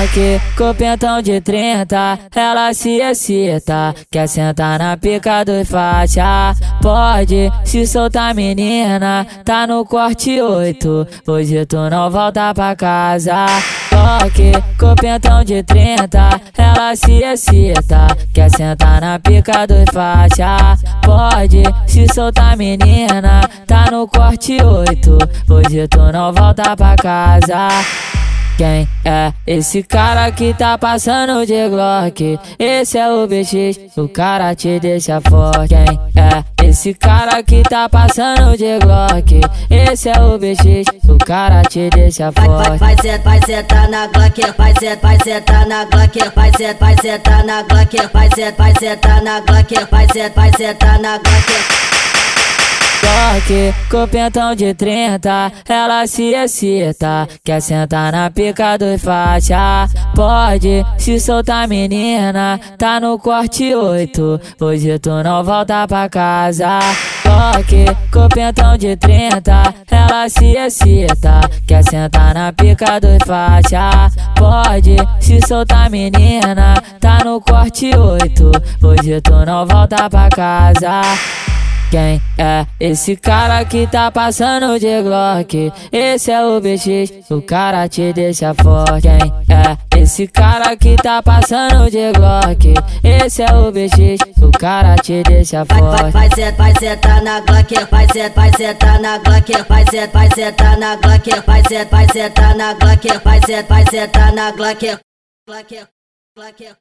Glock, com de 30, ela se excita. Quer sentar na pica do faixa? Pode se soltar, menina. Tá no corte 8. Hoje tu não volta pra casa. Glock, com de 30, ela se excita. Quer sentar na pica do faixa? Pode se soltar, menina. Tá no corte 8. Hoje tu não volta pra casa. Quem é esse cara que tá passando de Glock? Esse é o BX, o cara te deixa forte. Quem é esse cara que tá passando de Glock? Esse é o BX, o cara te deixa vai, forte. vai, set, vai sentar na Glock, vai, set, vai sentar na Glock, vai, set, vai sentar na Glock, vai, set, vai sentar na Glock, vai, set, vai sentar na Glock. Glock, com pentão de 30, ela se excita. Quer sentar na pica do faixa? Pode se soltar, menina. Tá no corte 8. Hoje tu não volta pra casa. Glock, com pentão de 30, ela se excita. Quer sentar na pica do faixa? Pode se soltar, menina. Tá no corte 8. Hoje tu não volta pra casa. Quem é esse cara que tá passando de Glock? Esse é o BX, o cara te deixa forte. Quem é esse cara que tá passando de Glock? Esse é o BX, o cara te deixa vai, forte. vai, set, vai sentar na Glock, vai, set, vai sentar na Glock, vai, set, vai sentar na Glock, vai, set, vai sentar na Glock, vai, set, vai sentar na Glock. Glock, Glock.